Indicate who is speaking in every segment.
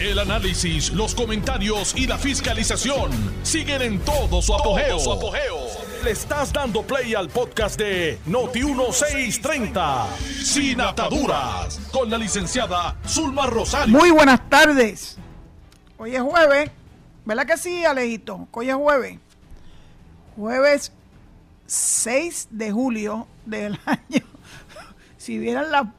Speaker 1: El análisis, los comentarios y la fiscalización siguen en todo su apogeo. Le estás dando play al podcast de Noti1630, Sin Ataduras, con la licenciada Zulma Rosario.
Speaker 2: Muy buenas tardes. Hoy es jueves, ¿verdad que sí, Alejito? Hoy es jueves. Jueves 6 de julio del año. Si vieran la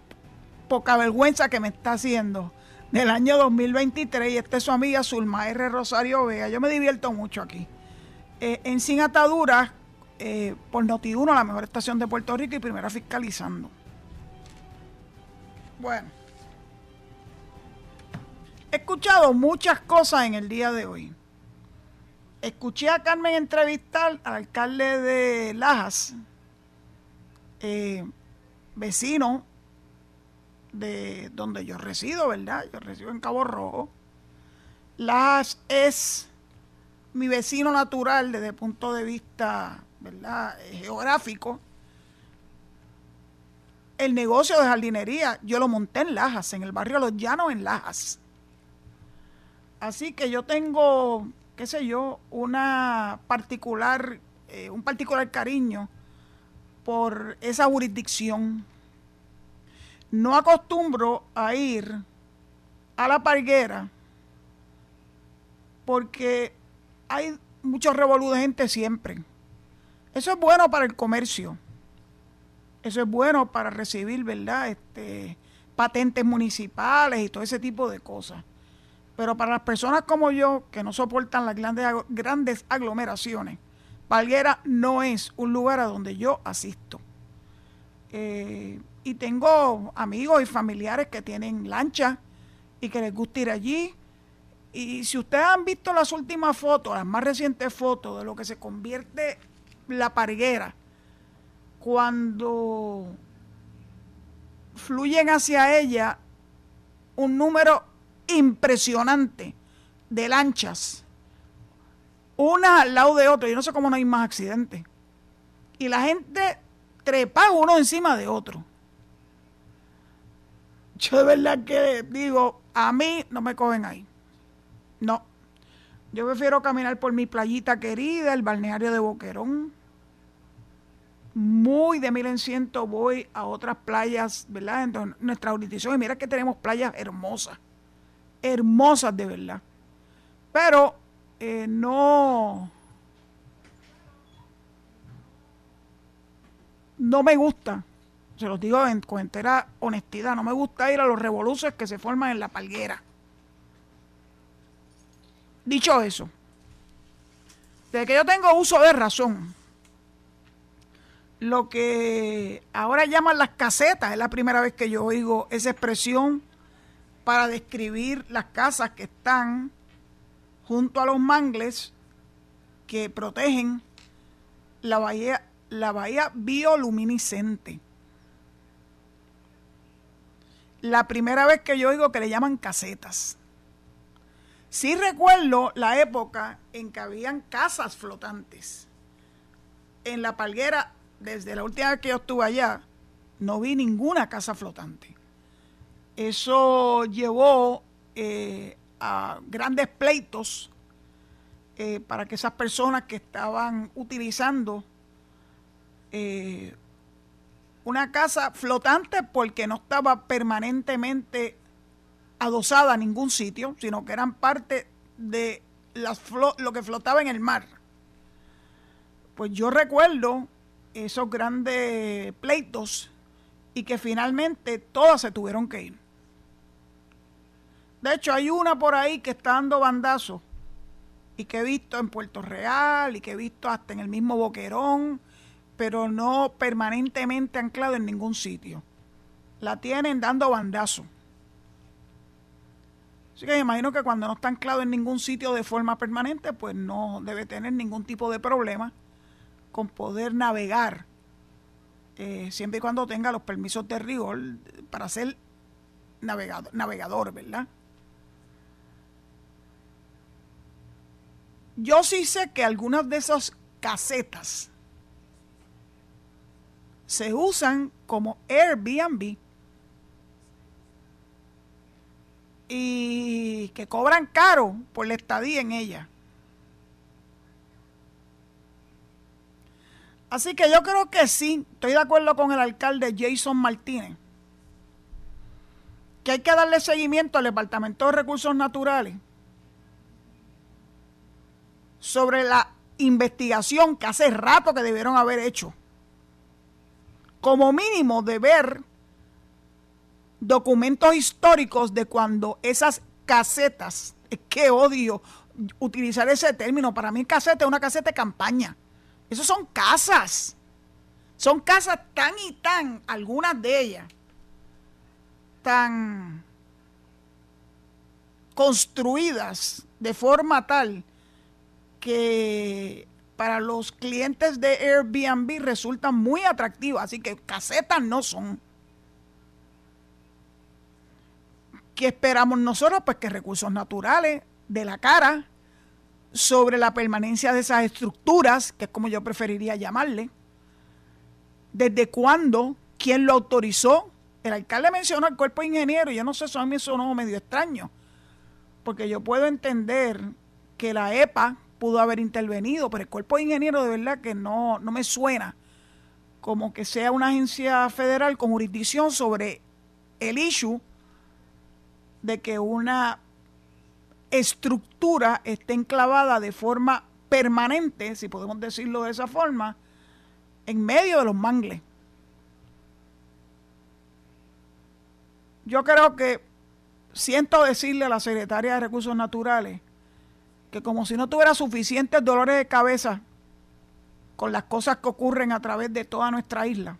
Speaker 2: poca vergüenza que me está haciendo del año 2023 y esta es su amiga Zulma R. Rosario Vega. Yo me divierto mucho aquí. Eh, en Sin Ataduras, eh, por Noti1, la mejor estación de Puerto Rico y primera fiscalizando. Bueno, he escuchado muchas cosas en el día de hoy. Escuché a Carmen entrevistar al alcalde de Lajas, eh, vecino de donde yo resido, ¿verdad? Yo resido en Cabo Rojo. Las es mi vecino natural desde el punto de vista, ¿verdad? Geográfico. El negocio de jardinería yo lo monté en Lajas, en el barrio Los Llanos, en Lajas. Así que yo tengo, qué sé yo, una particular, eh, un particular cariño por esa jurisdicción no acostumbro a ir a la parguera porque hay muchos revolú siempre. Eso es bueno para el comercio. Eso es bueno para recibir, ¿verdad? Este, patentes municipales y todo ese tipo de cosas. Pero para las personas como yo, que no soportan las grandes, aglomeraciones, Parguera no es un lugar a donde yo asisto. Eh, y tengo amigos y familiares que tienen lancha y que les gusta ir allí. Y si ustedes han visto las últimas fotos, las más recientes fotos de lo que se convierte la parguera cuando fluyen hacia ella un número impresionante de lanchas, una al lado de otra, yo no sé cómo no hay más accidentes. Y la gente trepa uno encima de otro. Yo de verdad que digo, a mí no me cogen ahí. No. Yo prefiero caminar por mi playita querida, el balneario de Boquerón. Muy de mil en ciento voy a otras playas, ¿verdad? En nuestra jurisdicción. Y mira que tenemos playas hermosas. Hermosas de verdad. Pero eh, no. No me gusta se los digo con entera honestidad, no me gusta ir a los revoluciones que se forman en la palguera. Dicho eso, desde que yo tengo uso de razón, lo que ahora llaman las casetas, es la primera vez que yo oigo esa expresión para describir las casas que están junto a los mangles que protegen la bahía, la bahía bioluminiscente la primera vez que yo oigo que le llaman casetas. Sí recuerdo la época en que habían casas flotantes. En la palguera, desde la última vez que yo estuve allá, no vi ninguna casa flotante. Eso llevó eh, a grandes pleitos eh, para que esas personas que estaban utilizando eh, una casa flotante porque no estaba permanentemente adosada a ningún sitio, sino que eran parte de las lo que flotaba en el mar. Pues yo recuerdo esos grandes pleitos y que finalmente todas se tuvieron que ir. De hecho, hay una por ahí que está dando bandazos y que he visto en Puerto Real y que he visto hasta en el mismo Boquerón pero no permanentemente anclado en ningún sitio. La tienen dando bandazo. Así que me imagino que cuando no está anclado en ningún sitio de forma permanente, pues no debe tener ningún tipo de problema con poder navegar, eh, siempre y cuando tenga los permisos de rigor para ser navegador, navegador, ¿verdad? Yo sí sé que algunas de esas casetas se usan como Airbnb. Y que cobran caro por la estadía en ella. Así que yo creo que sí, estoy de acuerdo con el alcalde Jason Martínez, que hay que darle seguimiento al Departamento de Recursos Naturales sobre la investigación que hace rato que debieron haber hecho. Como mínimo de ver documentos históricos de cuando esas casetas, que odio utilizar ese término, para mí caseta es una caseta de campaña esos son casas. Son casas tan y tan, algunas de ellas, tan construidas de forma tal que para los clientes de Airbnb resultan muy atractivas. Así que casetas no son. ¿Qué esperamos nosotros? Pues que recursos naturales de la cara sobre la permanencia de esas estructuras, que es como yo preferiría llamarle, desde cuándo, quién lo autorizó. El alcalde mencionó el cuerpo de ingeniero, yo no sé, eso a mí sonó medio extraño, porque yo puedo entender que la EPA pudo haber intervenido, pero el cuerpo de ingeniero de verdad que no, no me suena como que sea una agencia federal con jurisdicción sobre el issue de que una estructura esté enclavada de forma permanente, si podemos decirlo de esa forma, en medio de los mangles. Yo creo que siento decirle a la secretaria de Recursos Naturales que como si no tuviera suficientes dolores de cabeza con las cosas que ocurren a través de toda nuestra isla,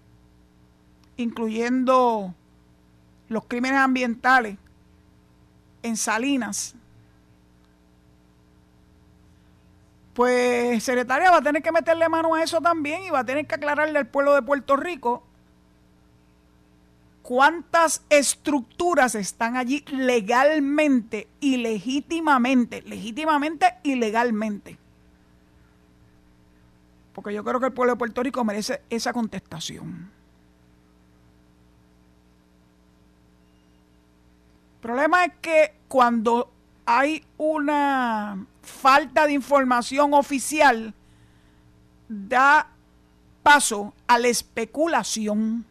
Speaker 2: incluyendo los crímenes ambientales en Salinas, pues secretaria va a tener que meterle mano a eso también y va a tener que aclararle al pueblo de Puerto Rico cuántas estructuras están allí legalmente y legítimamente, legítimamente y legalmente. Porque yo creo que el pueblo de Puerto Rico merece esa contestación. El problema es que cuando hay una falta de información oficial da paso a la especulación.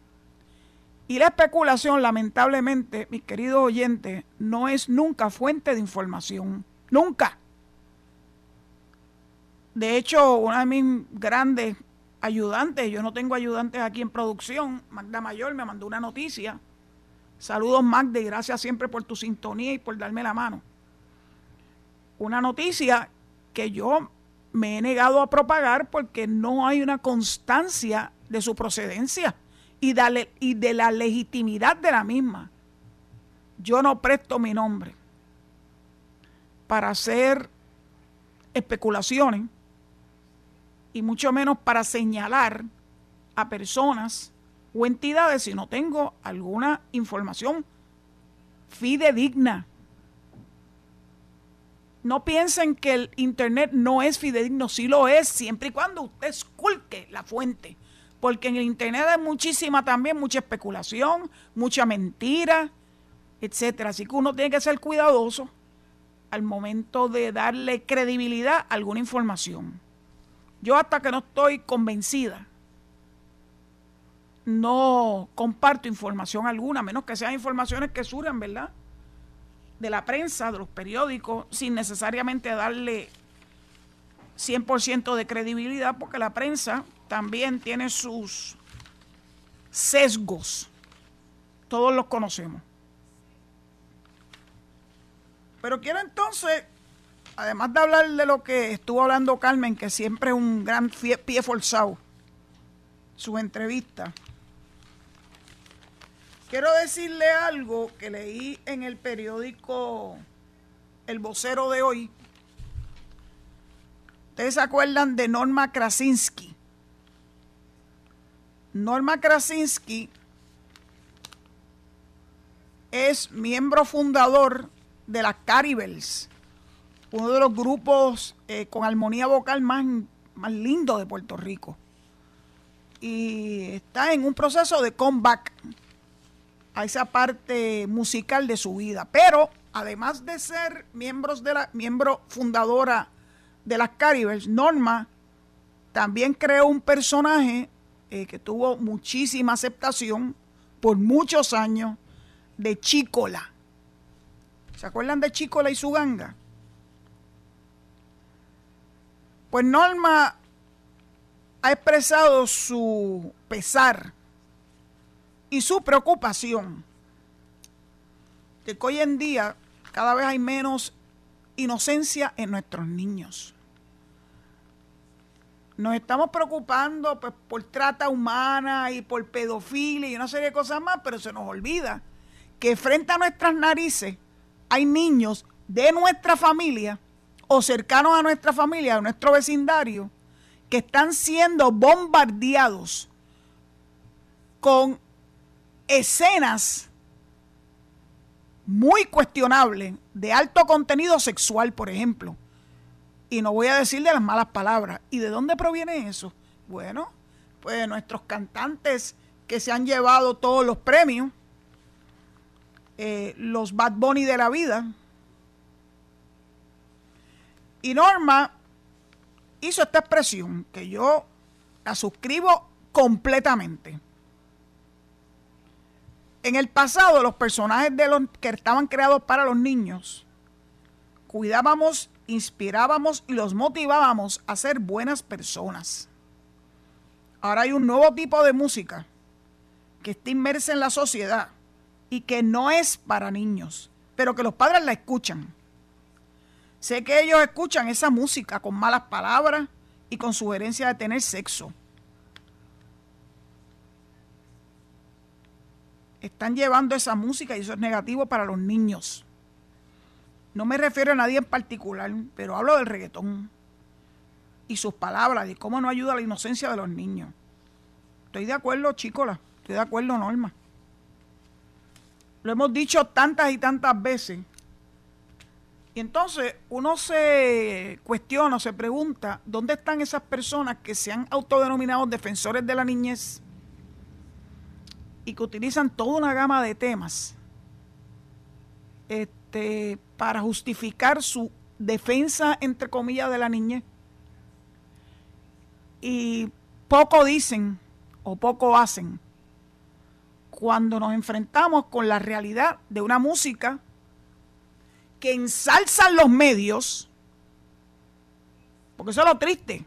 Speaker 2: Y la especulación, lamentablemente, mis queridos oyentes, no es nunca fuente de información. Nunca. De hecho, una de mis grandes ayudantes, yo no tengo ayudantes aquí en producción, Magda Mayor me mandó una noticia. Saludos Magda y gracias siempre por tu sintonía y por darme la mano una noticia que yo me he negado a propagar porque no hay una constancia de su procedencia y de, la legitimidad de la misma. Yo no presto mi nombre para hacer especulaciones y mucho menos para señalar a personas o entidades si no tengo alguna información fidedigna no piensen que el Internet no es fidedigno, sí lo es, siempre y cuando usted esculque la fuente. Porque en el Internet hay muchísima también, mucha especulación, mucha mentira, etcétera. Así que uno tiene que ser cuidadoso al momento de darle credibilidad a alguna información. Yo hasta que no estoy convencida, no comparto información alguna, menos que sean informaciones que surjan, ¿verdad? de la prensa, de los periódicos, sin necesariamente darle 100% de credibilidad, porque la prensa también tiene sus sesgos. Todos los conocemos. Pero quiero entonces, además de hablar de lo que estuvo hablando Carmen, que siempre es un gran pie forzado, su entrevista, Quiero decirle algo que leí en el periódico El Vocero de hoy. Ustedes se acuerdan de Norma Krasinski. Norma Krasinski es miembro fundador de las Caribels, uno de los grupos eh, con armonía vocal más, más lindo de Puerto Rico. Y está en un proceso de comeback a esa parte musical de su vida. Pero además de ser miembros de la, miembro fundadora de las Caribes, Norma también creó un personaje eh, que tuvo muchísima aceptación por muchos años de Chícola. ¿Se acuerdan de Chícola y su ganga? Pues Norma ha expresado su pesar y su preocupación de que hoy en día cada vez hay menos inocencia en nuestros niños. Nos estamos preocupando pues, por trata humana y por pedofilia y una serie de cosas más, pero se nos olvida que frente a nuestras narices hay niños de nuestra familia o cercanos a nuestra familia, a nuestro vecindario, que están siendo bombardeados con escenas muy cuestionables de alto contenido sexual, por ejemplo. Y no voy a decir de las malas palabras. ¿Y de dónde proviene eso? Bueno, pues nuestros cantantes que se han llevado todos los premios, eh, los Bad Bunny de la vida. Y Norma hizo esta expresión que yo la suscribo completamente. En el pasado, los personajes de los que estaban creados para los niños, cuidábamos, inspirábamos y los motivábamos a ser buenas personas. Ahora hay un nuevo tipo de música que está inmersa en la sociedad y que no es para niños, pero que los padres la escuchan. Sé que ellos escuchan esa música con malas palabras y con sugerencia de tener sexo. Están llevando esa música y eso es negativo para los niños. No me refiero a nadie en particular, pero hablo del reggaetón y sus palabras y cómo no ayuda a la inocencia de los niños. Estoy de acuerdo, Chicola. Estoy de acuerdo, Norma. Lo hemos dicho tantas y tantas veces y entonces uno se cuestiona, se pregunta, ¿dónde están esas personas que se han autodenominado defensores de la niñez y que utilizan toda una gama de temas este, para justificar su defensa, entre comillas, de la niñez? Y poco dicen o poco hacen cuando nos enfrentamos con la realidad de una música que ensalzan los medios, porque eso es lo triste,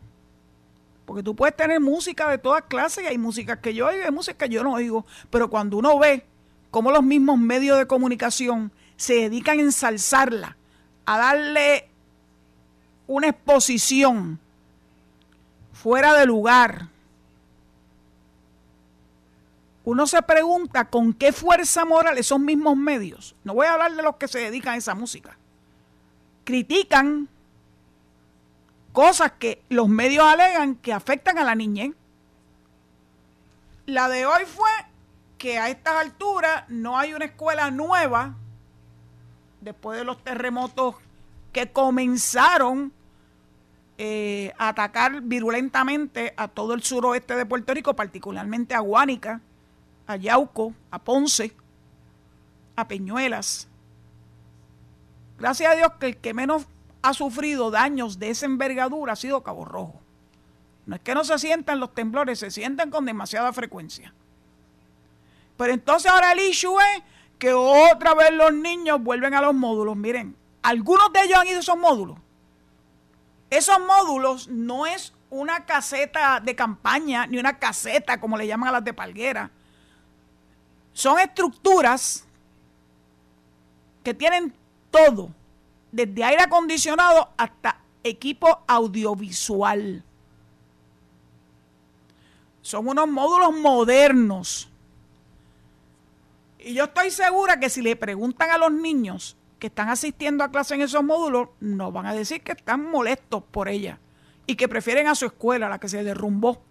Speaker 2: porque tú puedes tener música de todas clases y hay música que yo oigo y hay música que yo no oigo, pero cuando uno ve cómo los mismos medios de comunicación se dedican a ensalzarla, a darle una exposición fuera de lugar, uno se pregunta con qué fuerza moral esos mismos medios, no voy a hablar de los que se dedican a esa música, critican cosas que los medios alegan que afectan a la niñez. La de hoy fue que a estas alturas no hay una escuela nueva después de los terremotos que comenzaron eh, a atacar virulentamente a todo el suroeste de Puerto Rico, particularmente a Guánica a Yauco, a Ponce, a Peñuelas. Gracias a Dios que el que menos ha sufrido daños de esa envergadura ha sido Cabo Rojo. No es que no se sientan los temblores, se sienten con demasiada frecuencia. Pero entonces ahora el issue es que otra vez los niños vuelven a los módulos. Miren, algunos de ellos han ido a esos módulos. Esos módulos no es una caseta de campaña, ni una caseta como le llaman a las de Palguera son estructuras que tienen todo, desde aire acondicionado hasta equipo audiovisual. Son unos módulos modernos. Y yo estoy segura que si le preguntan a los niños que están asistiendo a clase en esos módulos, no van a decir que están molestos por ella y que prefieren a su escuela, la que se derrumbó.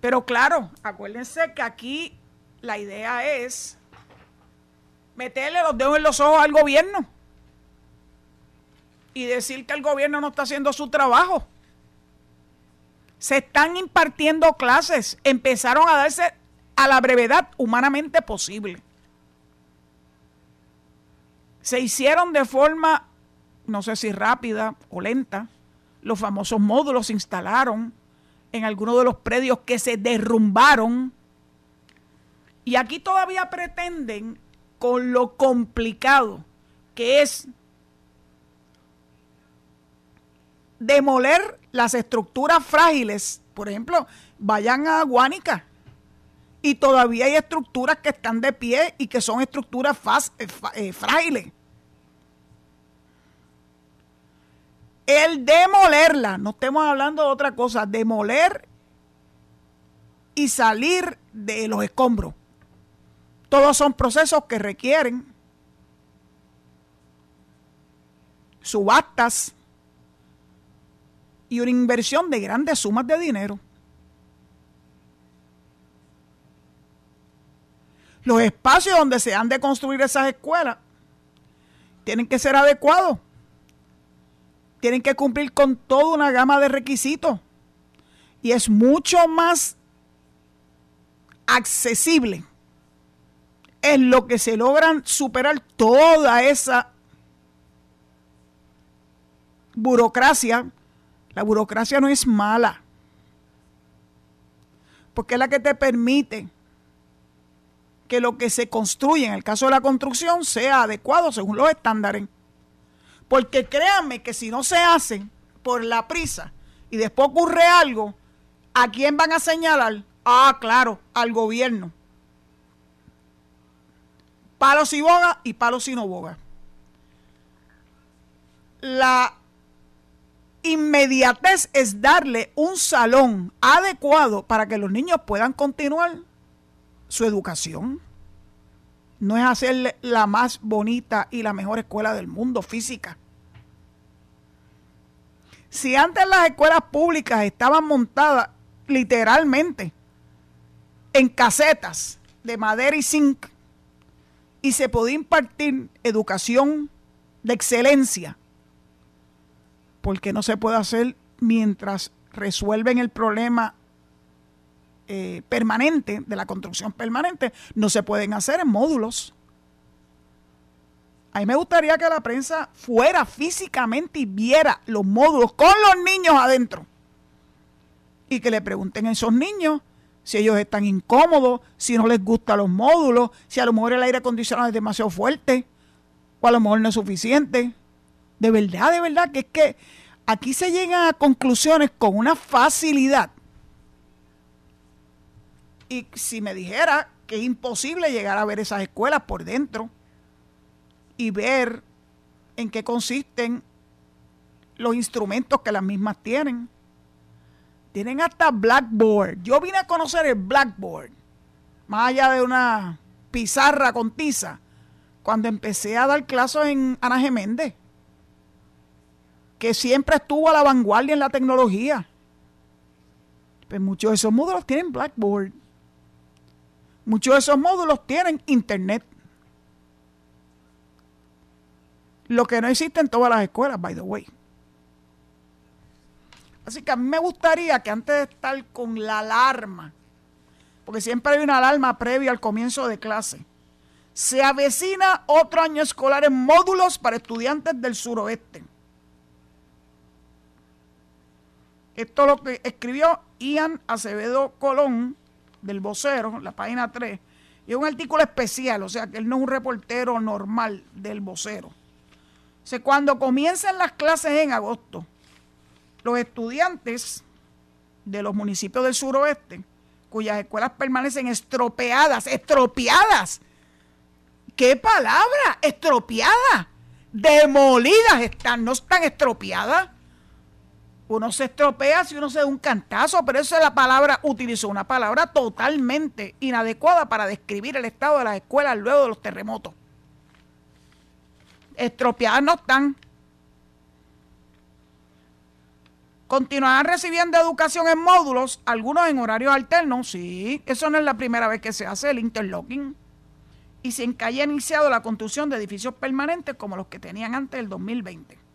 Speaker 2: Pero claro, acuérdense que aquí la idea es meterle los dedos en los ojos al gobierno y decir que el gobierno no está haciendo su trabajo. Se están impartiendo clases, empezaron a darse a la brevedad humanamente posible. Se hicieron de forma, no sé si rápida o lenta, los famosos módulos se instalaron en algunos de los predios que se derrumbaron. Y aquí todavía pretenden, con lo complicado que es demoler las estructuras frágiles, por ejemplo, vayan a Guánica y todavía hay estructuras que están de pie y que son estructuras eh, eh, frágiles. El demolerla, no estemos hablando de otra cosa, demoler y salir de los escombros. Todos son procesos que requieren subastas y una inversión de grandes sumas de dinero. Los espacios donde se han de construir esas escuelas tienen que ser adecuados. Tienen que cumplir con toda una gama de requisitos. Y es mucho más accesible en lo que se logran superar toda esa burocracia. La burocracia no es mala, porque es la que te permite que lo que se construye en el caso de la construcción sea adecuado según los estándares. Porque créanme que si no se hace por la prisa y después ocurre algo, ¿a quién van a señalar? Ah, claro, al gobierno. Palos y boga y palos y no boga. La inmediatez es darle un salón adecuado para que los niños puedan continuar su educación. No es hacerle la más bonita y la mejor escuela del mundo física. Si antes las escuelas públicas estaban montadas literalmente en casetas de madera y zinc y se podía impartir educación de excelencia, porque no se puede hacer mientras resuelven el problema eh, permanente, de la construcción permanente, no se pueden hacer en módulos. A mí me gustaría que la prensa fuera físicamente y viera los módulos con los niños adentro. Y que le pregunten a esos niños si ellos están incómodos, si no les gustan los módulos, si a lo mejor el aire acondicionado es demasiado fuerte o a lo mejor no es suficiente. De verdad, de verdad, que es que aquí se llegan a conclusiones con una facilidad y si me dijera que es imposible llegar a ver esas escuelas por dentro y ver en qué consisten los instrumentos que las mismas tienen. Tienen hasta Blackboard. Yo vine a conocer el Blackboard, más allá de una pizarra con tiza, cuando empecé a dar clases en Ana Geméndez, que siempre estuvo a la vanguardia en la tecnología. Pues muchos de esos módulos tienen Blackboard. Muchos de esos módulos tienen internet. Lo que no existe en todas las escuelas, by the way. Así que a mí me gustaría que antes de estar con la alarma, porque siempre hay una alarma previa al comienzo de clase, se avecina otro año escolar en módulos para estudiantes del suroeste. Esto es lo que escribió Ian Acevedo Colón del vocero, la página 3, y un artículo especial, o sea que él no es un reportero normal del vocero. O cuando comienzan las clases en agosto, los estudiantes de los municipios del suroeste, cuyas escuelas permanecen estropeadas, estropeadas. ¿Qué palabra? Estropeadas. Demolidas están, no están estropeadas uno se estropea si uno se da un cantazo, pero esa es la palabra, utilizó una palabra totalmente inadecuada para describir el estado de las escuelas luego de los terremotos. Estropeadas no están. Continuarán recibiendo educación en módulos, algunos en horarios alternos, sí, eso no es la primera vez que se hace el interlocking. Y se haya iniciado la construcción de edificios permanentes como los que tenían antes del 2020.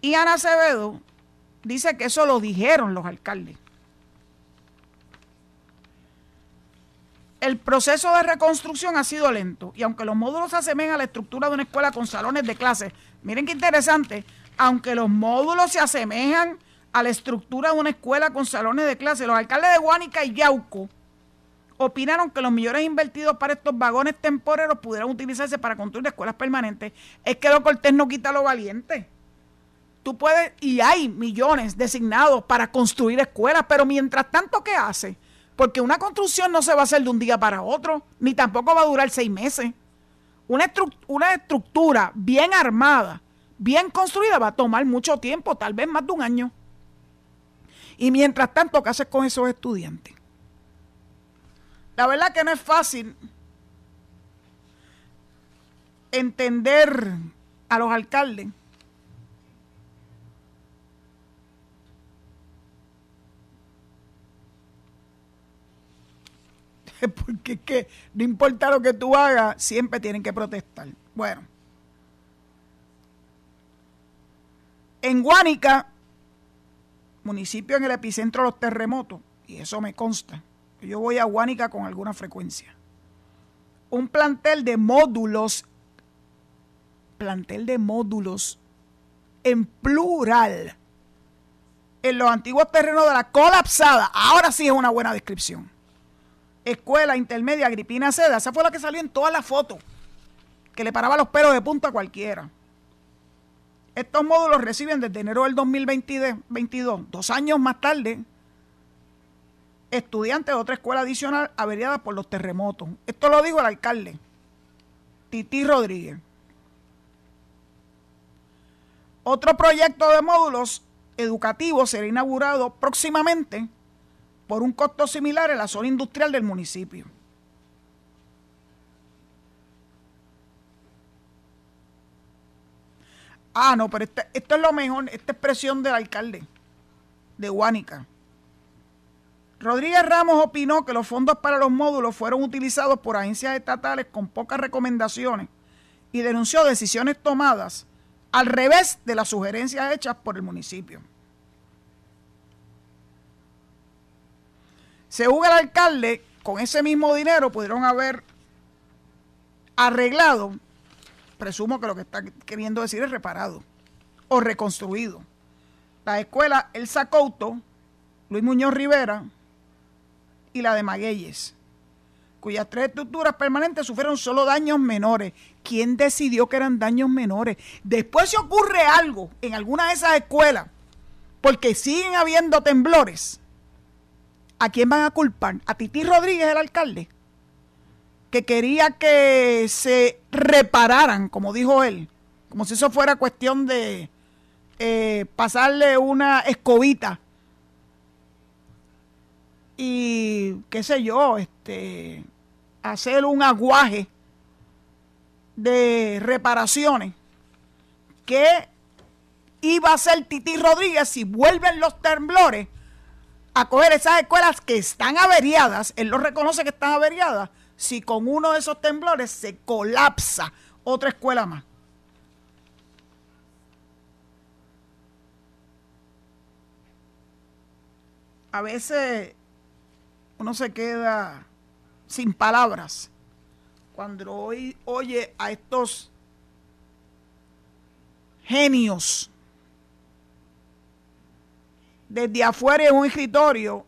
Speaker 2: Y Ana Acevedo dice que eso lo dijeron los alcaldes. El proceso de reconstrucción ha sido lento y aunque los módulos se asemejan a la estructura de una escuela con salones de clase, miren qué interesante, aunque los módulos se asemejan a la estructura de una escuela con salones de clase, los alcaldes de Guánica y Yauco opinaron que los millones invertidos para estos vagones temporeros pudieran utilizarse para construir escuelas permanentes. Es que lo cortés no quita lo valiente. Tú puedes, y hay millones designados para construir escuelas, pero mientras tanto, ¿qué hace? Porque una construcción no se va a hacer de un día para otro, ni tampoco va a durar seis meses. Una, una estructura bien armada, bien construida, va a tomar mucho tiempo, tal vez más de un año. Y mientras tanto, ¿qué haces con esos estudiantes? La verdad que no es fácil entender a los alcaldes porque es que no importa lo que tú hagas, siempre tienen que protestar. Bueno, en Guánica, municipio en el epicentro de los terremotos, y eso me consta, yo voy a Guánica con alguna frecuencia, un plantel de módulos, plantel de módulos en plural, en los antiguos terrenos de la colapsada, ahora sí es una buena descripción escuela intermedia Agripina Seda, esa fue la que salió en todas las fotos, que le paraba los pelos de punta a cualquiera. Estos módulos reciben desde enero del 2022, dos años más tarde, estudiantes de otra escuela adicional averiada por los terremotos. Esto lo dijo el alcalde, Titi Rodríguez. Otro proyecto de módulos educativos será inaugurado próximamente por un costo similar en la zona industrial del municipio. Ah, no, pero este, esto es lo mejor, esta expresión del alcalde de Huánica. Rodríguez Ramos opinó que los fondos para los módulos fueron utilizados por agencias estatales con pocas recomendaciones y denunció decisiones tomadas al revés de las sugerencias hechas por el municipio. Según el alcalde, con ese mismo dinero pudieron haber arreglado, presumo que lo que está queriendo decir es reparado o reconstruido. La escuela El Couto, Luis Muñoz Rivera y la de Magueyes, cuyas tres estructuras permanentes sufrieron solo daños menores. ¿Quién decidió que eran daños menores? Después se ocurre algo en alguna de esas escuelas, porque siguen habiendo temblores ¿a quién van a culpar? ¿A Titi Rodríguez, el alcalde? Que quería que se repararan, como dijo él, como si eso fuera cuestión de eh, pasarle una escobita y qué sé yo, este, hacer un aguaje de reparaciones que iba a hacer Titi Rodríguez si vuelven los temblores a coger esas escuelas que están averiadas, él lo reconoce que están averiadas, si con uno de esos temblores se colapsa otra escuela más. A veces uno se queda sin palabras cuando oye a estos genios desde afuera en un escritorio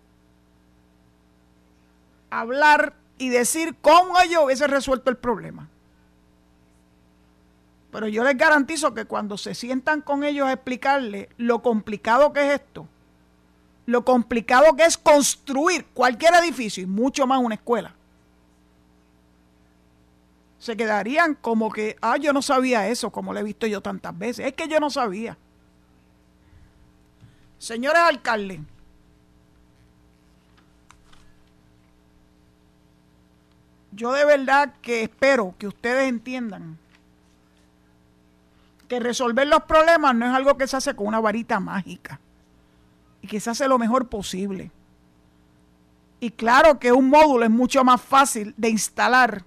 Speaker 2: hablar y decir cómo yo hubiese resuelto el problema. Pero yo les garantizo que cuando se sientan con ellos a explicarles lo complicado que es esto, lo complicado que es construir cualquier edificio y mucho más una escuela, se quedarían como que, ah, yo no sabía eso, como lo he visto yo tantas veces. Es que yo no sabía. Señores alcaldes, yo de verdad que espero que ustedes entiendan que resolver los problemas no es algo que se hace con una varita mágica y que se hace lo mejor posible. Y claro que un módulo es mucho más fácil de instalar,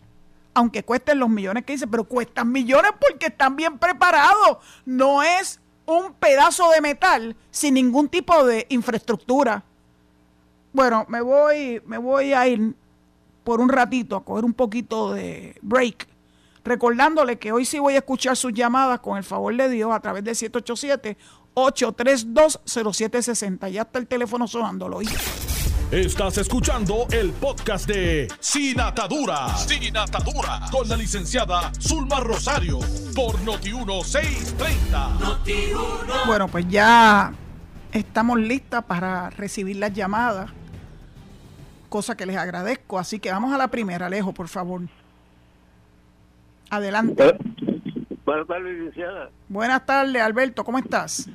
Speaker 2: aunque cuesten los millones que dice, pero cuestan millones porque están bien preparados. No es un pedazo de metal sin ningún tipo de infraestructura. Bueno, me voy, me voy a ir por un ratito, a coger un poquito de break, recordándole que hoy sí voy a escuchar sus llamadas con el favor de Dios a través de 787-832-0760. Ya está el teléfono sonándolo.
Speaker 1: Estás escuchando el podcast de Sin Atadura. Sin Atadura. Con la licenciada Zulma Rosario. Por Noti1630.
Speaker 2: Bueno, pues ya estamos listas para recibir las llamadas. Cosa que les agradezco. Así que vamos a la primera, Alejo, por favor. Adelante.
Speaker 3: Buenas tardes, licenciada.
Speaker 2: Buenas tardes, Alberto. ¿Cómo estás?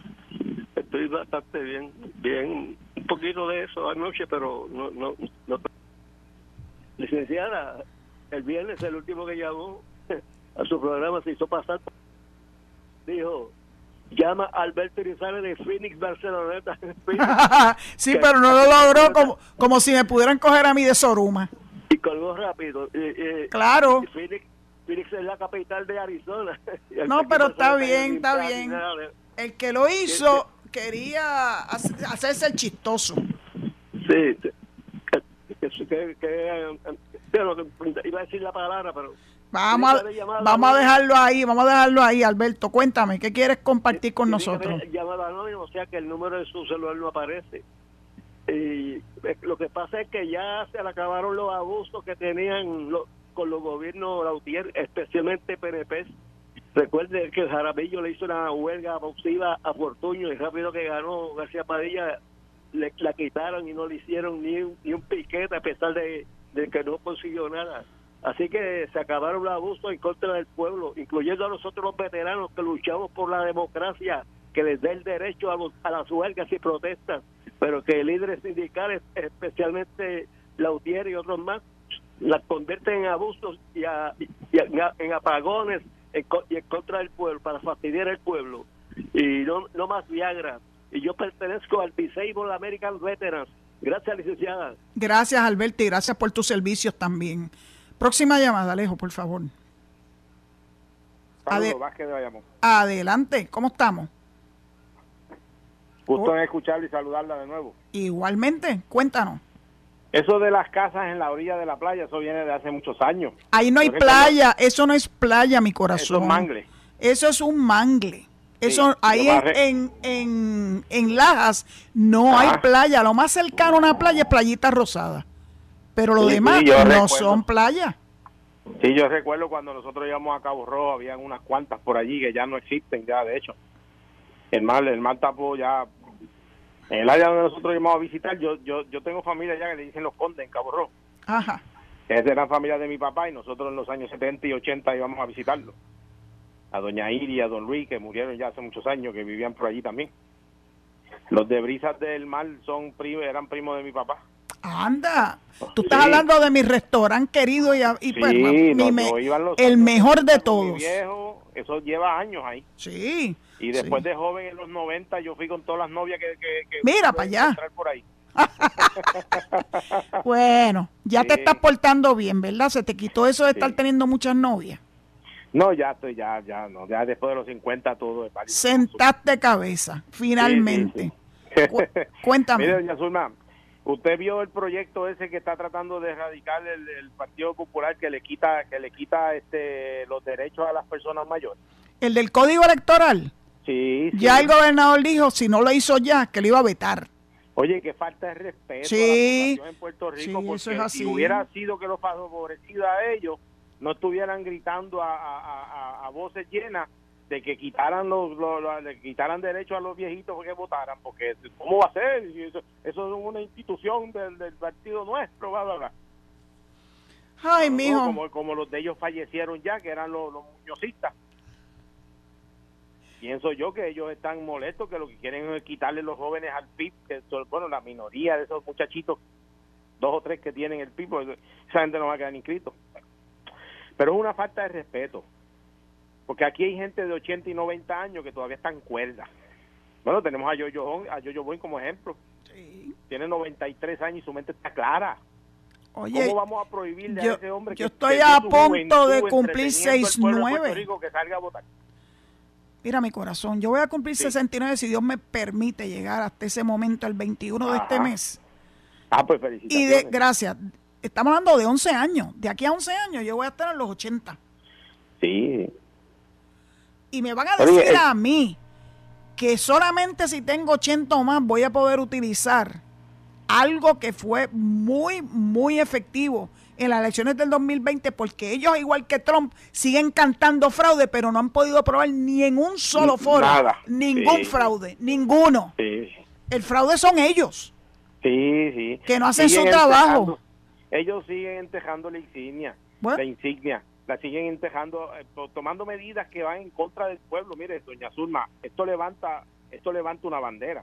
Speaker 3: Estoy bastante bien. Bien, poquito de eso anoche, pero no, no, no. Licenciada, el viernes, el último que llamó a su programa, se hizo pasar. Dijo, llama a Alberto Irizarry de Phoenix, Barceloneta.
Speaker 2: sí, pero no lo logró como, como si me pudieran coger a mí de Soruma.
Speaker 3: Y colgó rápido. Eh, eh,
Speaker 2: claro.
Speaker 3: Phoenix, Phoenix es la capital de Arizona.
Speaker 2: No, pero está bien, está bien. El que lo hizo quería hacerse el chistoso.
Speaker 3: Sí, que, que, iba a decir la palabra, pero...
Speaker 2: Vamos a, vamos a dejarlo ahí, vamos a dejarlo ahí, Alberto. Cuéntame, ¿qué quieres compartir con nosotros?
Speaker 3: Llamada anónimo, o sea que el número de su celular no aparece. Y eh, lo que pasa es que ya se le acabaron los abusos que tenían con los gobiernos Lautier, especialmente PNP. Recuerde que el Jaramillo le hizo una huelga abusiva a Fortuño y rápido que ganó García Padilla le, la quitaron y no le hicieron ni un, ni un piquete a pesar de, de que no consiguió nada. Así que se acabaron los abusos en contra del pueblo, incluyendo a nosotros los veteranos que luchamos por la democracia, que les dé el derecho a, a las huelgas y protestas, pero que líderes sindicales, especialmente Lautier y otros más, las convierten en abusos y, en apagones y en contra del pueblo, para fastidiar al pueblo. Y no, no más Viagra. Y yo pertenezco al Disabled American Veterans. Gracias, licenciada.
Speaker 2: Gracias, Alberto, y gracias por tus servicios también. Próxima llamada, Alejo, por favor. Adelante, ¿cómo estamos?
Speaker 4: Gusto en escucharla y saludarla de nuevo.
Speaker 2: Igualmente, cuéntanos.
Speaker 4: Eso de las casas en la orilla de la playa, eso viene de hace muchos años.
Speaker 2: Ahí no hay playa, eso no es playa, mi corazón. Eso
Speaker 4: es mangle.
Speaker 2: Eso es un mangle. Eso ahí en, en, en, Lajas no hay playa. Lo más cercano a una playa es Playita Rosada. Pero lo demás no son playas.
Speaker 4: Sí, yo recuerdo cuando nosotros íbamos a Cabo Rojo, habían unas cuantas por allí que ya no existen, ya de hecho. El mar, el mar tapó ya. En el área donde nosotros íbamos a visitar, yo, yo, yo tengo familia allá que le dicen los condes en Cabo Rojo.
Speaker 2: Ajá.
Speaker 4: Es de la familia de mi papá y nosotros en los años 70 y 80 íbamos a visitarlo. A doña Iria, a don Luis, que murieron ya hace muchos años, que vivían por allí también. Los de Brisas del Mar son primos, eran primos de mi papá.
Speaker 2: Anda, tú estás hablando de mi restaurante querido y, y pues, el mejor de todos.
Speaker 4: Viejo, eso lleva años ahí.
Speaker 2: Sí.
Speaker 4: Y después de joven en los 90 yo fui con todas las novias que... que,
Speaker 2: Mira para allá. Por ahí. bueno, ya te estás portando bien, ¿verdad? Se te quitó eso de estar teniendo muchas novias.
Speaker 4: No, ya estoy, ya, ya, no, ya después de los 50 todo es
Speaker 2: Sentaste cabeza, finalmente. Cuéntame.
Speaker 4: Mire, doña Zulma, ¿Usted vio el proyecto ese que está tratando de erradicar el, Partido Popular que le quita que le quita este los derechos a las personas mayores?
Speaker 2: El del Código Electoral.
Speaker 4: Sí,
Speaker 2: Ya el gobernador dijo, si no lo hizo ya, que lo iba a vetar.
Speaker 4: Oye, que falta de respeto
Speaker 2: sí, a la
Speaker 4: población en Puerto Rico, porque si hubiera sido que los favorecido a ellos, no estuvieran gritando a voces llenas de que quitaran los, quitaran derecho a los viejitos que votaran porque cómo va a ser eso, eso es una institución del, del partido nuestro bla bla
Speaker 2: ay mijo.
Speaker 4: como, como los de ellos fallecieron ya que eran los, los muñozistas pienso yo que ellos están molestos que lo que quieren es quitarle los jóvenes al PIB que son, bueno la minoría de esos muchachitos dos o tres que tienen el PIB pues, esa gente no va a quedar inscrito pero es una falta de respeto porque aquí hay gente de 80 y 90 años que todavía están cuerda. Bueno, tenemos a Yoyo, a Yoyo Boy como ejemplo. Tiene 93 años y su mente está clara.
Speaker 2: Oye,
Speaker 4: ¿Cómo vamos a prohibirle a ese hombre
Speaker 2: yo estoy a punto de cumplir 69.
Speaker 4: que salga a votar?
Speaker 2: Mira mi corazón, yo voy a cumplir 69 si Dios me permite llegar hasta ese momento, el 21 de este mes.
Speaker 4: Ah, pues
Speaker 2: felicidades. Y de, gracias. estamos hablando de 11 años. De aquí a 11 años yo voy a estar en los 80.
Speaker 4: Sí.
Speaker 2: Y me van a decir a mí que solamente si tengo 80 o más voy a poder utilizar algo que fue muy, muy efectivo en las elecciones del 2020 porque ellos, igual que Trump, siguen cantando fraude, pero no han podido probar ni en un solo foro ningún fraude, ninguno. El fraude son ellos.
Speaker 4: Sí, sí.
Speaker 2: Que no hacen su trabajo.
Speaker 4: Ellos siguen entejando la insignia, la insignia, la siguen entejando, eh, tomando medidas que van en contra del pueblo. Mire, doña Zulma, esto levanta, esto levanta una bandera.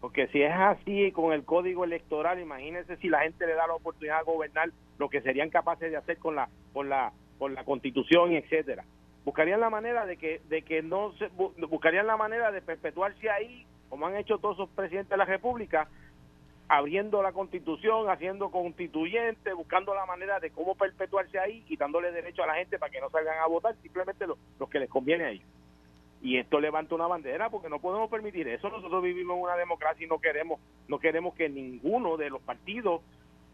Speaker 4: Porque si es así con el código electoral, imagínense si la gente le da la oportunidad de gobernar lo que serían capaces de hacer con la con la con la Constitución, etcétera. Buscarían la manera de que de que no se buscarían la manera de perpetuarse ahí, como han hecho todos los presidentes de la República, abriendo la Constitución, haciendo constituyente, buscando la manera de cómo perpetuarse ahí, quitándole derecho a la gente para que no salgan a votar, simplemente los lo que les conviene a ellos y esto levanta una bandera porque no podemos permitir eso. Nosotros vivimos en una democracia y no queremos no queremos que ninguno de los partidos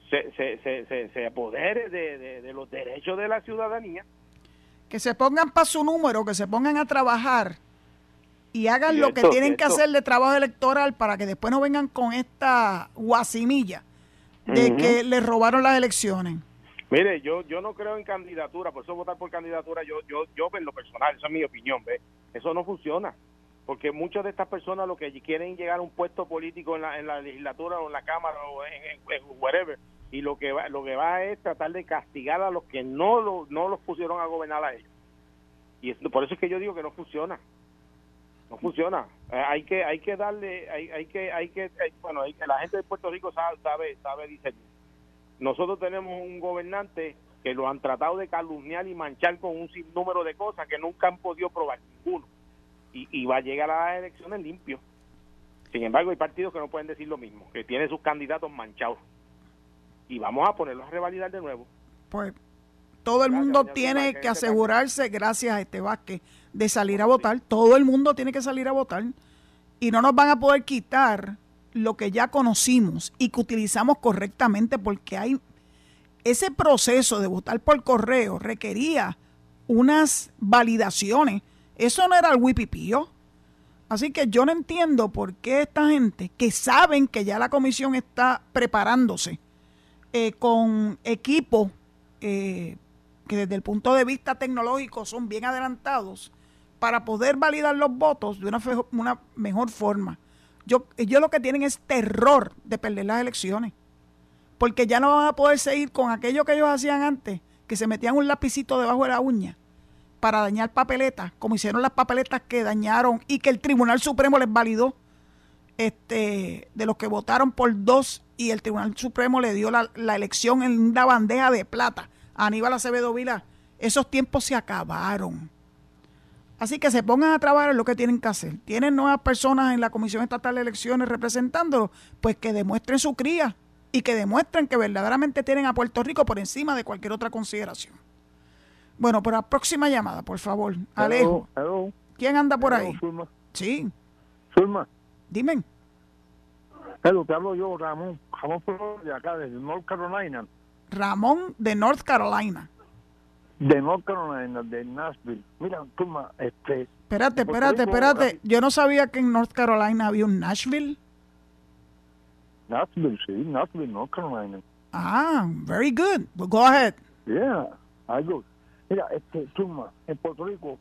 Speaker 4: se, se, se, se, apodere de, los derechos de la ciudadanía.
Speaker 2: Que se pongan para su número que se pongan a trabajar y hagan lo que tienen que hacer de trabajo electoral para que después no vengan con esta guasimilla de que les robaron las elecciones.
Speaker 4: Mire, yo yo no creo en candidatura, por eso votar por candidatura, yo yo yo en lo personal, esa es mi opinión, ¿ve? Eso no funciona, porque muchas de estas personas lo que quieren llegar a un puesto político en la, en la legislatura o en la Cámara o en, whatever, y lo que va lo que va es tratar de castigar a los que no lo, no los pusieron a gobernar a ellos. Y por eso es que yo digo que no funciona. No funciona. Eh, hay que hay que darle hay, hay que hay que bueno, hay, la gente de Puerto Rico sabe sabe, sabe nosotros tenemos un gobernante que lo han tratado de calumniar y manchar con un sinnúmero de cosas que nunca han podido probar ninguno. Y, va a llegar a las elecciones limpio. Sin embargo, hay partidos que no pueden decir lo mismo, que tienen sus candidatos manchados. Y vamos a ponerlos a revalidar de nuevo.
Speaker 2: Pues todo el mundo tiene que asegurarse, gracias a este Vázquez, de salir a votar. Todo el mundo tiene que salir a votar. Y no nos van a poder quitar lo que ya conocimos y que utilizamos correctamente porque hay ese proceso de votar por correo requería unas validaciones. Eso no era el wipipío. Así que yo no entiendo por qué esta gente que saben que ya la comisión está preparándose eh, con equipos eh, que desde el punto de vista tecnológico son bien adelantados para poder validar los votos de una, mejor forma. Yo, ellos lo que tienen es terror de perder las elecciones. Porque ya no van a poder seguir con aquello que ellos hacían antes, que se metían un lapicito debajo de la uña para dañar papeletas, como hicieron las papeletas que dañaron y que el Tribunal Supremo les validó, este, de los que votaron por dos y el Tribunal Supremo le dio la, la elección en una bandeja de plata a Aníbal Acevedo Vila. Esos tiempos se acabaron. Así que se pongan a trabajar en lo que tienen que hacer. Tienen nuevas personas en la Comisión Estatal de Elecciones representándolo, pues que demuestren su cría y que demuestren que verdaderamente tienen a Puerto Rico por encima de cualquier otra consideración. Bueno, por la próxima llamada, por favor. Alejo. ¿Quién anda por ahí? Sí.
Speaker 5: Zulma.
Speaker 2: Dime.
Speaker 5: Hello, te hablo yo, Ramón. Ramón de acá, de North Carolina.
Speaker 2: Ramón de North Carolina.
Speaker 5: De North Carolina, de Nashville. Mira, toma, este...
Speaker 2: Espérate, espérate, espérate. Yo no sabía que en North Carolina había un Nashville.
Speaker 5: Nashville, sí, Nashville, North Carolina.
Speaker 2: Ah, very good. go ahead.
Speaker 5: Yeah, I go. Mira, este, Tuma, en Puerto Rico,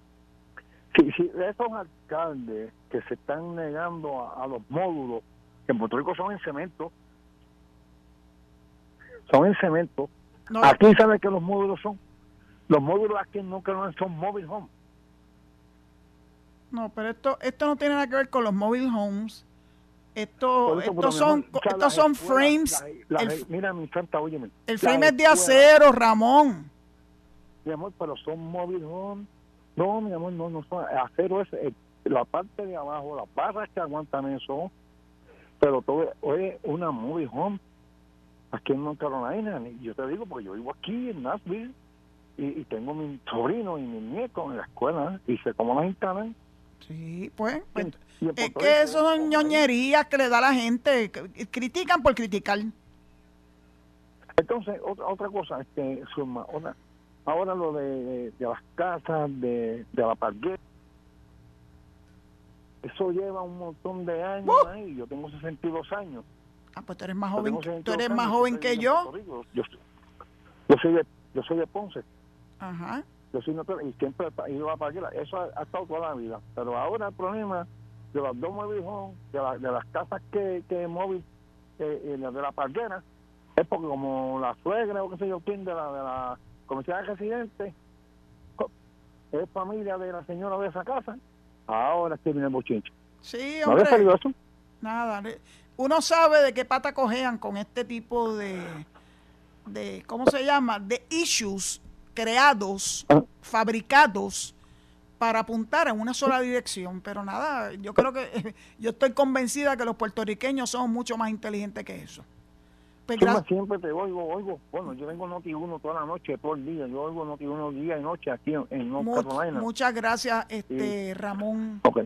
Speaker 5: si, si esos alcaldes que se están negando a, los módulos, que en Puerto Rico son en cemento, son en cemento, aquí sabe que los módulos son los módulos aquí nunca no son mobile home.
Speaker 2: No, pero esto esto no tiene nada que ver con los mobile homes. Esto, estos son, estos son frames.
Speaker 5: mira, mi santa, óyeme.
Speaker 2: El frame es de acero, Ramón.
Speaker 5: Mi amor, pero son mobile home. No, mi amor, no, no son. Acero es eh, la parte de abajo, las barras que aguantan eso. Pero todo es una mobile home aquí en North Carolina. Yo te digo, porque yo vivo aquí en Nashville y, tengo mi sobrino y mi nieto en la escuela y sé cómo las instalan.
Speaker 2: Sí, pues, pues es que eso son ñoñerías que le da la gente. Critican por criticar.
Speaker 5: Entonces, otra, otra cosa, este, suma, otra, ahora lo de, de las casas, de, de la parquera, eso lleva un montón de años
Speaker 2: ¡Uh!
Speaker 5: ahí. Yo tengo 62 años.
Speaker 2: Ah, pues tú eres más
Speaker 5: Yo
Speaker 2: joven,
Speaker 5: tengo
Speaker 2: tú
Speaker 5: 62
Speaker 2: eres más joven que yo.
Speaker 5: Yo, yo soy de, yo soy de Ponce.
Speaker 2: Ajá.
Speaker 5: Yo soy notario y siempre he ido a parquera. Eso ha, ha estado toda la vida. Pero ahora el problema de los dos móviles de, la- de las casas que, que móvil, eh, eh, de la parquera, es porque como la suegra o qué sé yo quién de la, de la comisión de residentes co- es familia de la señora de esa casa, ahora es que viene el bochinche.
Speaker 2: Sí,
Speaker 5: ¿No
Speaker 2: hombre.
Speaker 5: salido eso?
Speaker 2: Nada. le- Uno sabe de qué pata cojean con este tipo de, de, ¿cómo se llama? De issues creados,
Speaker 5: Ah.
Speaker 2: fabricados para apuntar en una sola dirección. Pero nada, yo creo que, yo estoy convencida que los puertorriqueños son mucho más inteligentes que eso. Pues gra-
Speaker 5: siempre te oigo, oigo. Bueno, yo vengo Noti 1 toda la noche, todo el día. Yo oigo Noti 1 día y noche aquí en, North
Speaker 2: mu-
Speaker 5: Carolina.
Speaker 2: muchas gracias, este Ramón.
Speaker 5: Ok.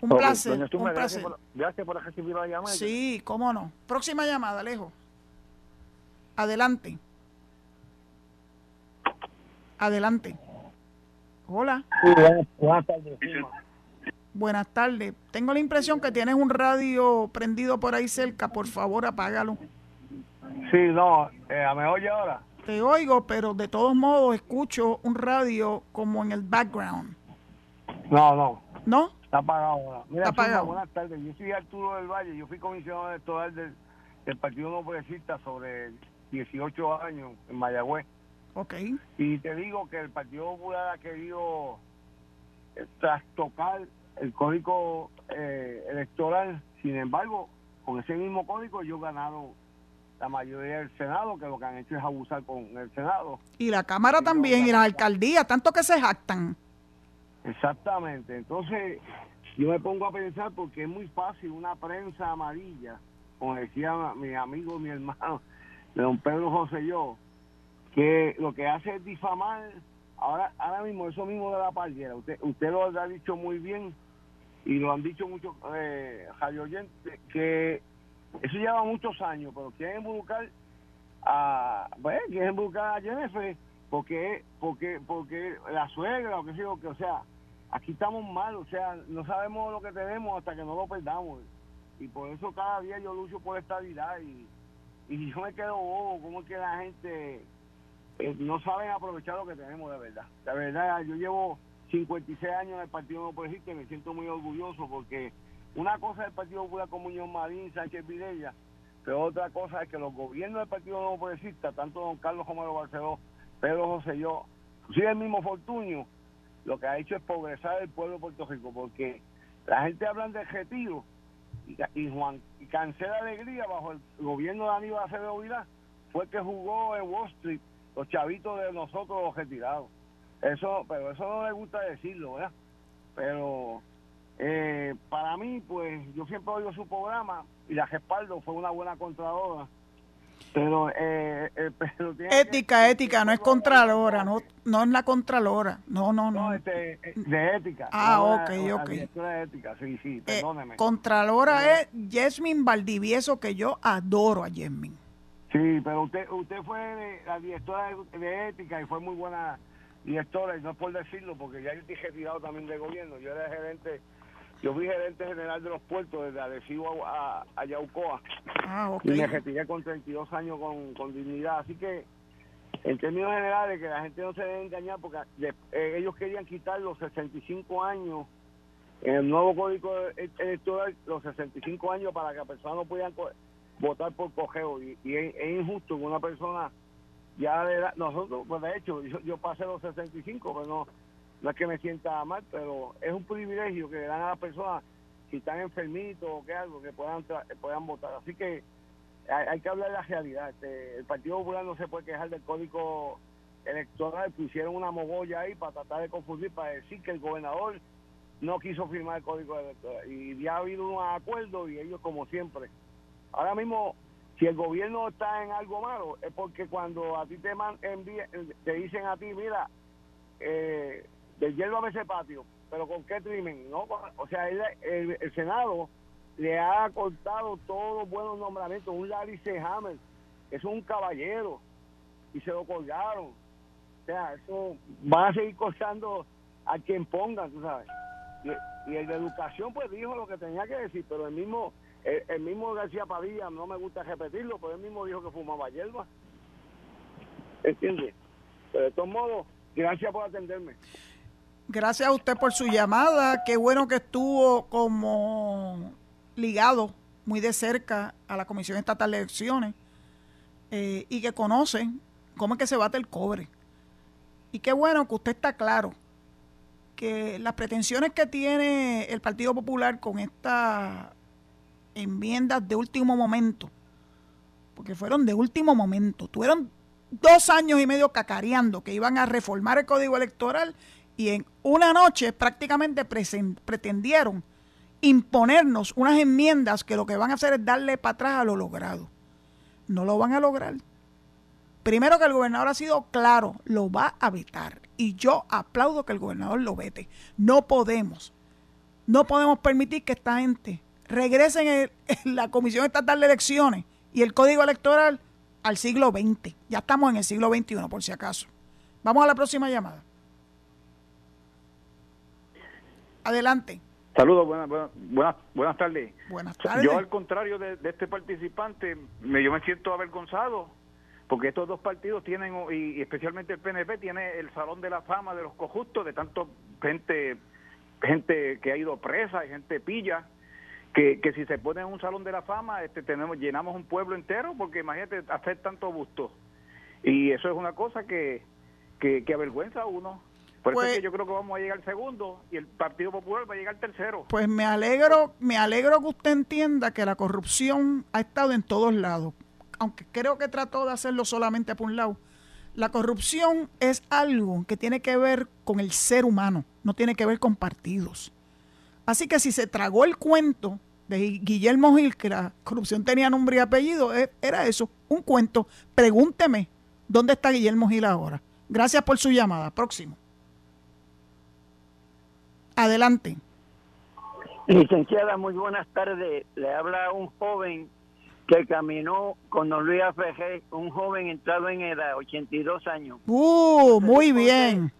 Speaker 2: Un
Speaker 5: Ok,
Speaker 2: placer,
Speaker 5: doña
Speaker 2: un
Speaker 5: gracias
Speaker 2: placer.
Speaker 5: por, gracias por recibir la llamada.
Speaker 2: Sí, cómo no. Próxima llamada, Alejo. Adelante. Adelante. Hola.
Speaker 5: buenas tardes.
Speaker 2: Buenas tardes. Tengo la impresión que tienes un radio prendido por ahí cerca. Por favor, apágalo.
Speaker 6: Sí, no, eh, ¿me oye ahora?
Speaker 2: Te oigo, pero de todos modos escucho un radio como en el background.
Speaker 6: No, no,
Speaker 2: ¿No?
Speaker 6: está apagado ahora. Mira,
Speaker 2: Está apagado.
Speaker 6: buenas tardes. Yo soy Arturo del Valle, yo fui comisionado electoral del, del Partido No Progresista sobre 18 años en Mayagüez.
Speaker 2: Ok.
Speaker 6: Y te digo que el Partido Popular ha querido eh, trastocar el código eh, electoral. Sin embargo, con ese mismo código yo he ganado la mayoría del Senado, que lo que han hecho es abusar con el Senado.
Speaker 2: Y la Cámara también,
Speaker 6: no,
Speaker 2: y
Speaker 6: la-
Speaker 2: las alcaldías, tanto que se jactan.
Speaker 6: Exactamente. Entonces, yo me pongo a pensar porque es muy fácil una prensa amarilla, como decía mi amigo, mi hermano, don Pedro José y yo, que lo que hace es difamar. Ahora, ahora mismo, eso mismo de la parguera, usted, usted lo ha dicho muy bien y lo han dicho muchos eh, radioyentes, que eso lleva muchos años, pero quieren involucrar a, bueno, quieren involucrar a Jennifer porque, porque, porque la suegra o qué sé yo, que o sea, aquí estamos mal, o sea, no sabemos lo que tenemos hasta que no lo perdamos. Y por eso cada día yo lucho por estabilidad y, y yo me quedo bobo, como es que la gente eh, no saben aprovechar lo que tenemos de verdad. La verdad, yo llevo 56 años en el Partido No Progresista y me siento muy orgulloso porque una cosa es el Partido Popular con Muñoz Marín, Sánchez Vidella, pero otra cosa es que los gobiernos del Partido No Progresista, tanto don Carlos Romero Barceló, Pedro José yo, inclusive el mismo Fortunio, lo que ha hecho es progresar el pueblo de Puerto Rico, porque la gente habla de retiro y, Juan y Cancela Alegría bajo el gobierno de Aníbal Acevedo Vilá fue el que jugó en Wall Street los chavitos de nosotros los retirados. Eso, pero eso no le gusta decirlo, ¿verdad? Pero eh, para mí, pues yo siempre oigo su programa y la respaldo, fue una buena contradora. Pero, eh, eh, pero tiene que-
Speaker 2: Ética, ética, no es contralora, no, no es la contralora. No, no,
Speaker 6: No,
Speaker 2: no.
Speaker 6: este, eh, de ética.
Speaker 2: Ah,
Speaker 6: Una-
Speaker 2: ok, ok.
Speaker 6: directora de ética, sí, sí,
Speaker 2: Eh,
Speaker 6: perdóneme.
Speaker 2: contralora es Yasmin Valdivieso, que yo adoro a Yasmin.
Speaker 6: Sí, pero usted usted fue la directora de, de ética y fue muy buena directora, y no es por decirlo, porque ya yo estoy retirado también del gobierno. Yo era gerente, yo fui gerente general de los puertos desde Arecibo a, a, a Yaucoa
Speaker 2: Ah, ok.
Speaker 6: y me retiré con 32 años con, con dignidad. Así que, en términos generales, que la gente no se debe engañar, porque de- eh, ellos querían quitar los 65 años en el nuevo código electoral, los 65 años para que las personas no pudieran co- votar por cogeo. Y, es, injusto que una persona ya de edad, nosotros, pues de hecho, yo, yo pasé los 65, pero no, no es que me sienta mal, pero es un privilegio que le dan a las personas si están enfermitos o que algo, que puedan puedan votar. Así que hay, hay que hablar de la realidad. Este, el Partido Popular no se puede quejar del código electoral, pusieron una mogolla ahí para tratar de confundir, para decir que el gobernador no quiso firmar el código electoral. Y ya ha habido un acuerdo y ellos como siempre. Ahora mismo, si el gobierno está en algo malo, es porque cuando a ti te, man, te dicen a ti, mira, eh, del a ese patio, pero ¿con qué trimen? ¿no? O sea, el, el Senado le ha cortado todos los buenos nombramientos. Un Larry C. Hammer es un caballero y se lo colgaron. O sea, eso va a seguir costando a quien pongan, tú sabes. Y el de educación pues dijo lo que tenía que decir, pero el mismo el, mismo García Padilla, no me gusta repetirlo, pero él mismo dijo que fumaba hierba. ¿Entiendes? Pero de todos modos, gracias por atenderme.
Speaker 2: Gracias a usted por su llamada. Qué bueno que estuvo como ligado muy de cerca a la Comisión Estatal de Elecciones eh, y que conoce cómo es que se bate el cobre. Y qué bueno que usted está claro que las pretensiones que tiene el Partido Popular con estas enmiendas de último momento, porque fueron de último momento, tuvieron dos años y medio cacareando que iban a reformar el código electoral y en una noche prácticamente pretendieron imponernos unas enmiendas que lo que van a hacer es darle para atrás a lo logrado. No lo van a lograr. Primero que el gobernador ha sido claro, lo va a vetar. Y yo aplaudo que el gobernador lo vete. No podemos, no podemos permitir que esta gente regrese en, la Comisión Estatal de Elecciones y el Código Electoral al siglo XX. Ya estamos en el siglo XXI, por si acaso. Vamos a la próxima llamada. Adelante.
Speaker 7: Saludos, buenas, buenas, buenas, tardes.
Speaker 2: Buenas tardes.
Speaker 7: Yo, al contrario de, este participante, me, yo me siento avergonzado porque estos dos partidos tienen, y, especialmente el PNP, tiene el Salón de la Fama de los cojustos, de tanto gente gente que ha ido presa y gente pilla, que, que si se pone en un Salón de la Fama, este tenemos llenamos un pueblo entero, porque imagínate hacer tanto gusto. Y eso es una cosa que, que, que avergüenza a uno. Por eso es pues que yo creo que vamos a llegar al segundo y el Partido Popular va a llegar al tercero.
Speaker 2: Pues me alegro, me alegro que usted entienda que la corrupción ha estado en todos lados, aunque creo que trató de hacerlo solamente por un lado. La corrupción es algo que tiene que ver con el ser humano, no tiene que ver con partidos. Así que si se tragó el cuento de Guillermo Gil, que la corrupción tenía nombre y apellido, e, era eso, un cuento. Pregúnteme, ¿dónde está Guillermo Gil ahora? Gracias por su llamada. Próximo. Adelante.
Speaker 8: Licenciada, muy buenas tardes. Le habla un joven que caminó con don Luis Afeje, un joven entrado en edad, 82 años.
Speaker 2: ¡Uh! Muy bien.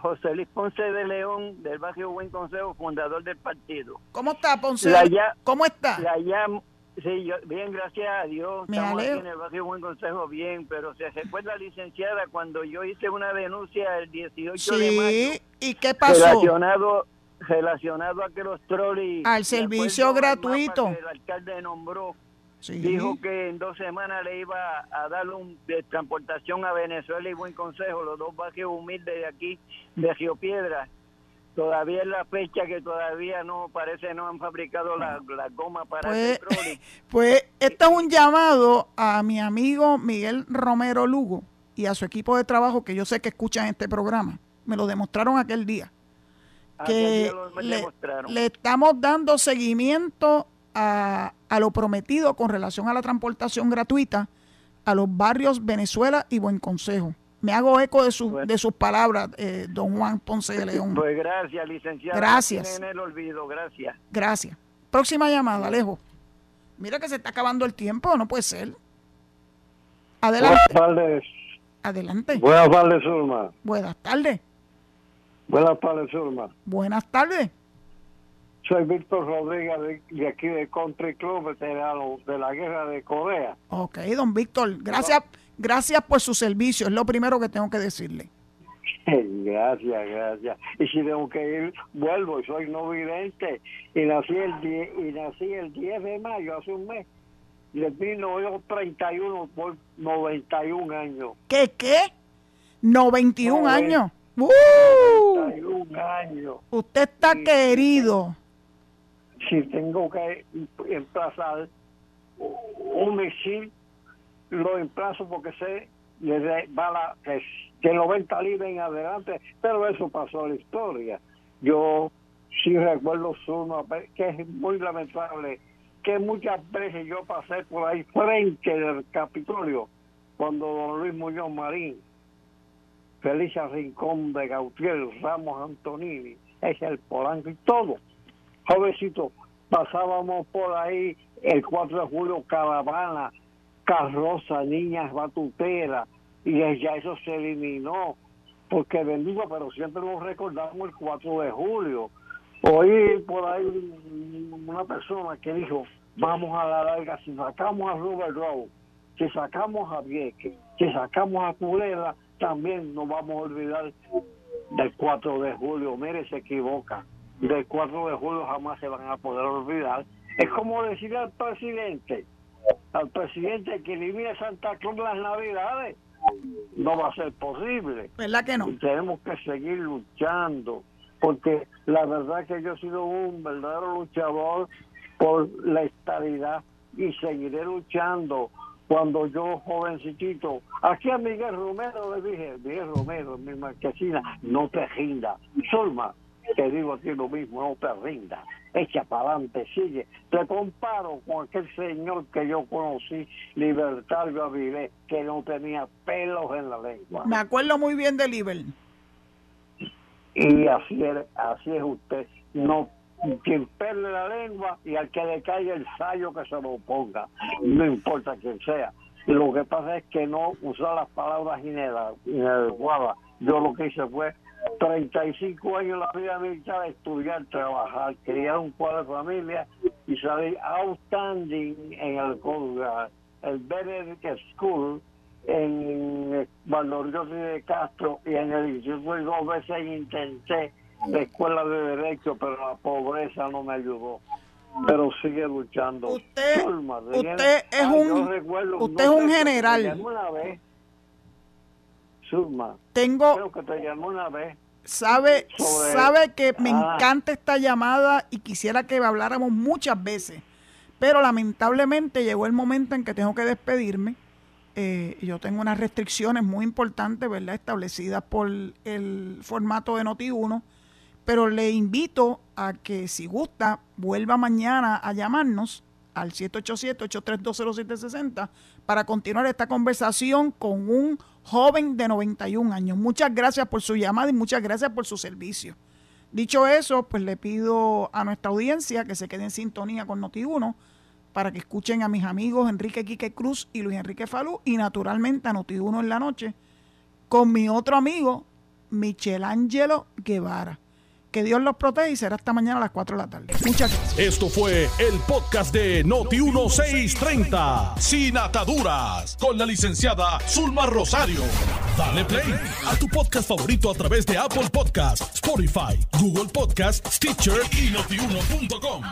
Speaker 8: José Luis Ponce de León, del barrio Buen Consejo, fundador del partido.
Speaker 2: ¿Cómo está, Ponce? ¿Cómo está?
Speaker 8: La sí, bien, gracias a Dios. Estamos aquí en el barrio Buen Consejo, bien, pero se recuerda, licenciada, cuando yo hice una denuncia el 18 de mayo.
Speaker 2: ¿y qué pasó?
Speaker 8: Relacionado, relacionado a que los trolis...
Speaker 2: Al servicio gratuito.
Speaker 8: el alcalde nombró Dijo que en dos semanas le iba a dar un de transportación a Venezuela y Buen Consejo, los dos barrios humildes de aquí, de Río Piedra. Todavía es la fecha que todavía no parece no han fabricado la, goma para pues, el
Speaker 2: Pues esto es un llamado a mi amigo Miguel Romero Lugo y a su equipo de trabajo que yo sé que escuchan este programa. Me lo demostraron aquel día. Ah, que le, le, estamos dando seguimiento a, lo prometido con relación a la transportación gratuita a los barrios Venezuela y Buen Consejo. Me hago eco de, su, de sus palabras, eh, don Juan Ponce de León.
Speaker 8: Pues gracias, licenciado.
Speaker 2: Gracias.
Speaker 8: En el olvido, gracias.
Speaker 2: Gracias. Próxima llamada, Alejo. Mira que se está acabando el tiempo, no puede ser. Adelante.
Speaker 9: Buenas tardes.
Speaker 2: Adelante.
Speaker 9: Buenas tardes, Zulma.
Speaker 2: Buenas tardes.
Speaker 9: Buenas tardes, Zulma.
Speaker 2: Buenas tardes.
Speaker 9: Soy Víctor Rodríguez de, aquí de Country Club, veterano de la guerra de Corea.
Speaker 2: Ok, don Víctor, gracias, gracias por su servicio, es lo primero que tengo que decirle.
Speaker 9: Gracias, gracias. Y si tengo que ir, vuelvo, soy no vidente, y nací el 10, y nací el 10 de mayo, hace un mes, de 1931 por 91 años.
Speaker 2: ¿Qué, qué? 91 años. ¡Uh!
Speaker 9: 91 años.
Speaker 2: Usted está querido
Speaker 9: si tengo que emplazar un misil, lo emplazo porque sé le va la, que, 90 libras en adelante, pero eso pasó a la historia. Yo sí recuerdo uno que es muy lamentable que muchas veces yo pasé por ahí frente del Capitolio cuando don Luis Muñoz Marín, Felicia Rincón de Gautier, Ramos Antonini, es el Polanco y todo jovencito, pasábamos por ahí el 4 de julio, caravana, carroza, niñas batuteras, y ya eso se eliminó, porque bendigo, pero siempre nos recordamos el 4 de julio. Oí por ahí una persona que dijo, vamos a la larga, si sacamos a Robert Rowe, si sacamos a Vieques, si sacamos a Culera, también nos vamos a olvidar del 4 de julio. Mire, se equivoca. Del 4 de julio jamás se van a poder olvidar. Es como decirle al presidente, al presidente que elimine Santa Cruz las Navidades. No va a ser posible.
Speaker 2: ¿Verdad que no?
Speaker 9: Y tenemos que seguir luchando, porque la verdad que yo he sido un verdadero luchador por la estabilidad y seguiré luchando cuando yo jovencito, aquí a Miguel Romero le dije, Miguel Romero, mi marquesina, no te rinda. Solma, te digo aquí lo mismo, no te rinda. Echa para adelante, sigue. Te comparo con aquel señor que yo conocí, Libertario Avilés, que no tenía pelos en la lengua.
Speaker 2: Me acuerdo muy bien de Liber.
Speaker 9: Y así es, así es usted. No quien perde la lengua y al que le caiga el sallo que se lo ponga, no importa quién sea. Lo que pasa es que no usar las palabras inadecuadas. Yo lo que hice fue 35 años la vida militar, estudiar, trabajar, criar un cuadro de familia y salir outstanding en el, el Benedict School en Valdorioso de Castro y en el instituto dos veces intenté de escuela de derecho, pero la pobreza no me ayudó. Pero sigue luchando.
Speaker 2: Usted, usted es un, usted es un general.
Speaker 9: Una vez,
Speaker 2: Tengo.
Speaker 9: Creo que te llamó una vez.
Speaker 2: Sabe, sabe que me ah. encanta esta llamada y quisiera que habláramos muchas veces. Pero lamentablemente llegó el momento en que tengo que despedirme. Eh, yo tengo unas restricciones muy importantes, ¿verdad? Establecidas por el formato de Noti1 pero le invito a que si gusta vuelva mañana a llamarnos al 787-8320760 para continuar esta conversación con un joven de 91 años. Muchas gracias por su llamada y muchas gracias por su servicio. Dicho eso, pues le pido a nuestra audiencia que se quede en sintonía con Noti1 para que escuchen a mis amigos Enrique Quique Cruz y Luis Enrique Falú y naturalmente a Noti1 en la noche con mi otro amigo Michelangelo Guevara. Que Dios los proteja y será hasta mañana a las 4 de la tarde. Muchas gracias.
Speaker 1: Esto fue el podcast de Noti1630, sin ataduras, con la licenciada Zulma Rosario. Dale play a tu podcast favorito a través de Apple Podcasts, Spotify, Google Podcasts, Stitcher y notiuno.com.